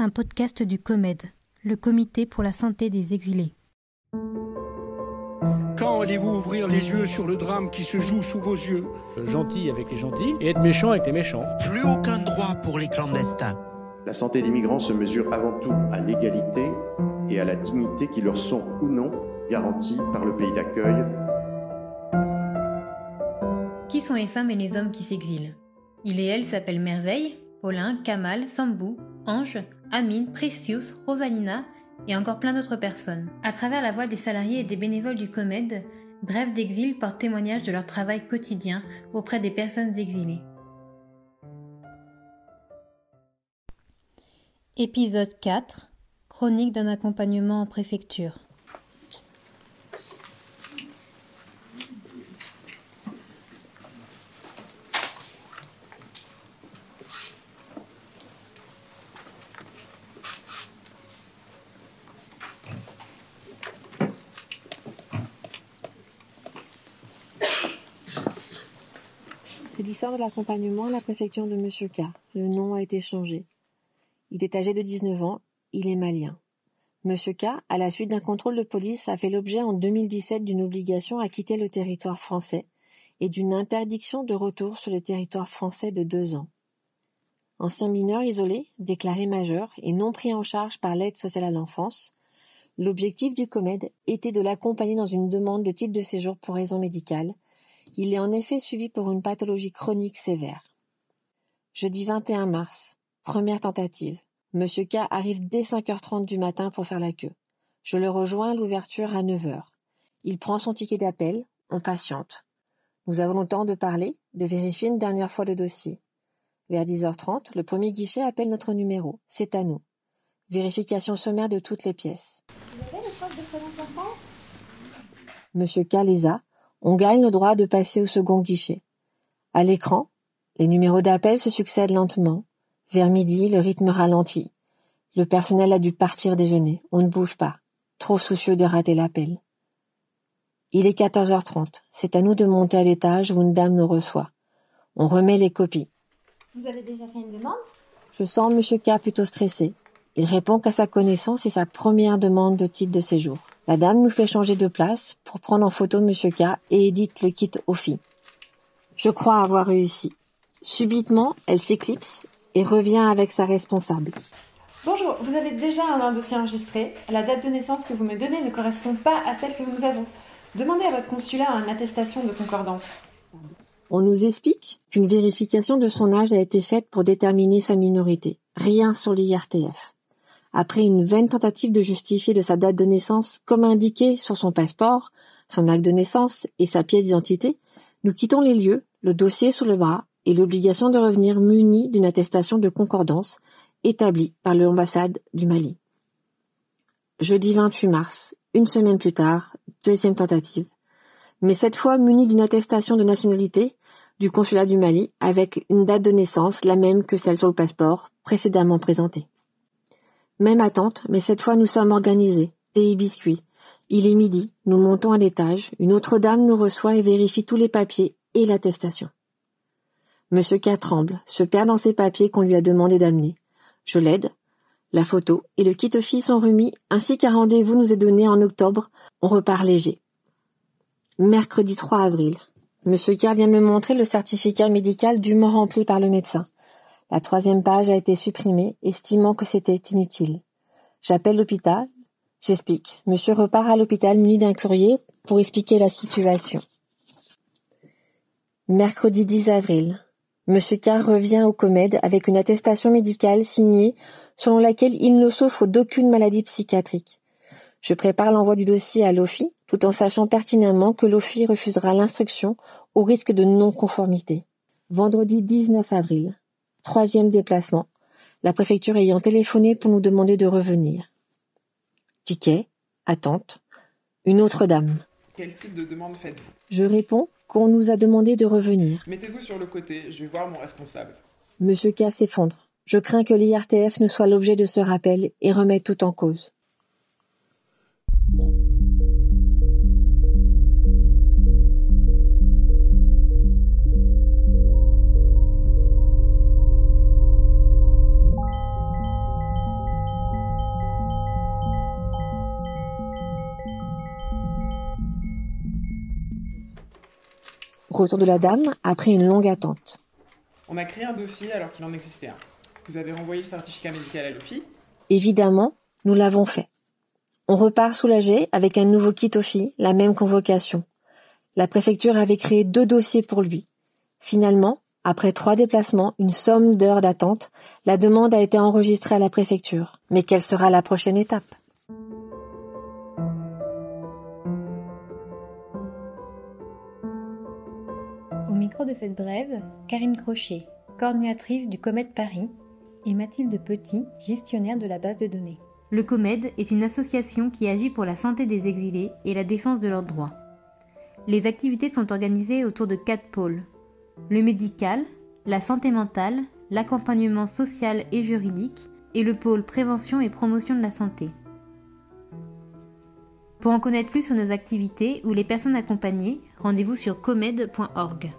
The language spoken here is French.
un podcast du COMED, le Comité pour la santé des exilés. Quand allez-vous ouvrir les yeux sur le drame qui se joue sous vos yeux Gentil avec les gentils et être méchant avec les méchants. Plus aucun droit pour les clandestins. La santé des migrants se mesure avant tout à l'égalité et à la dignité qui leur sont ou non garanties par le pays d'accueil. Qui sont les femmes et les hommes qui s'exilent? Il et elle s'appellent Merveille, Paulin, Kamal, Sambou, Ange, Amine, Precious, Rosalina et encore plein d'autres personnes. À travers la voix des salariés et des bénévoles du COMED, Bref d'exil porte témoignage de leur travail quotidien auprès des personnes exilées. Épisode 4 Chronique d'un accompagnement en préfecture. C'est l'histoire de l'accompagnement à la préfecture de Monsieur K. Le nom a été changé. Il est âgé de 19 ans, il est malien. Monsieur K, à la suite d'un contrôle de police, a fait l'objet en 2017 d'une obligation à quitter le territoire français et d'une interdiction de retour sur le territoire français de deux ans. Ancien mineur isolé, déclaré majeur et non pris en charge par l'aide sociale à l'enfance, l'objectif du COMED était de l'accompagner dans une demande de titre de séjour pour raison médicale il est en effet suivi pour une pathologie chronique sévère. Jeudi 21 mars, première tentative. Monsieur K arrive dès 5h30 du matin pour faire la queue. Je le rejoins à l'ouverture à 9h. Il prend son ticket d'appel, on patiente. Nous avons le temps de parler, de vérifier une dernière fois le dossier. Vers 10h30, le premier guichet appelle notre numéro. C'est à nous. Vérification sommaire de toutes les pièces. Vous avez le de présence en France? Monsieur K les a, on gagne le droit de passer au second guichet. À l'écran, les numéros d'appel se succèdent lentement. Vers midi, le rythme ralentit. Le personnel a dû partir déjeuner. On ne bouge pas, trop soucieux de rater l'appel. Il est 14h30. C'est à nous de monter à l'étage où une dame nous reçoit. On remet les copies. Vous avez déjà fait une demande? Je sens M. K plutôt stressé. Il répond qu'à sa connaissance, c'est sa première demande de titre de séjour. La dame nous fait changer de place pour prendre en photo Monsieur K et édite le kit au filles. Je crois avoir réussi. Subitement, elle s'éclipse et revient avec sa responsable. Bonjour, vous avez déjà un dossier enregistré. La date de naissance que vous me donnez ne correspond pas à celle que nous avons. Demandez à votre consulat une attestation de concordance. On nous explique qu'une vérification de son âge a été faite pour déterminer sa minorité. Rien sur l'IRTF. Après une vaine tentative de justifier de sa date de naissance comme indiqué sur son passeport, son acte de naissance et sa pièce d'identité, nous quittons les lieux, le dossier sous le bras et l'obligation de revenir muni d'une attestation de concordance établie par l'ambassade du Mali. Jeudi 28 mars, une semaine plus tard, deuxième tentative, mais cette fois muni d'une attestation de nationalité du consulat du Mali avec une date de naissance la même que celle sur le passeport précédemment présentée. Même attente, mais cette fois nous sommes organisés. Thé biscuits. Il est midi, nous montons à l'étage, une autre dame nous reçoit et vérifie tous les papiers et l'attestation. Monsieur K tremble, se perd dans ses papiers qu'on lui a demandé d'amener. Je l'aide. La photo et le kit office sont remis, ainsi qu'un rendez-vous nous est donné en octobre. On repart léger. Mercredi 3 avril. Monsieur K vient me montrer le certificat médical dûment rempli par le médecin. La troisième page a été supprimée, estimant que c'était inutile. J'appelle l'hôpital. J'explique. Monsieur repart à l'hôpital muni d'un courrier pour expliquer la situation. Mercredi 10 avril. Monsieur K revient au COMED avec une attestation médicale signée selon laquelle il ne souffre d'aucune maladie psychiatrique. Je prépare l'envoi du dossier à l'OFI tout en sachant pertinemment que l'OFI refusera l'instruction au risque de non-conformité. Vendredi 19 avril. Troisième déplacement, la préfecture ayant téléphoné pour nous demander de revenir. Ticket, attente, une autre dame. Quel type de demande faites-vous? Je réponds qu'on nous a demandé de revenir. Mettez-vous sur le côté, je vais voir mon responsable. Monsieur K s'effondre. Je crains que l'IRTF ne soit l'objet de ce rappel et remette tout en cause. Retour de la dame après une longue attente. On a créé un dossier alors qu'il en existait un. Vous avez renvoyé le certificat médical à l'OFI Évidemment, nous l'avons fait. On repart soulagé avec un nouveau kit OFI, la même convocation. La préfecture avait créé deux dossiers pour lui. Finalement, après trois déplacements, une somme d'heures d'attente, la demande a été enregistrée à la préfecture. Mais quelle sera la prochaine étape? Micro de cette brève, Karine Crochet, coordinatrice du COMED Paris, et Mathilde Petit, gestionnaire de la base de données. Le COMED est une association qui agit pour la santé des exilés et la défense de leurs droits. Les activités sont organisées autour de quatre pôles. Le médical, la santé mentale, l'accompagnement social et juridique, et le pôle prévention et promotion de la santé. Pour en connaître plus sur nos activités ou les personnes accompagnées, rendez-vous sur comed.org.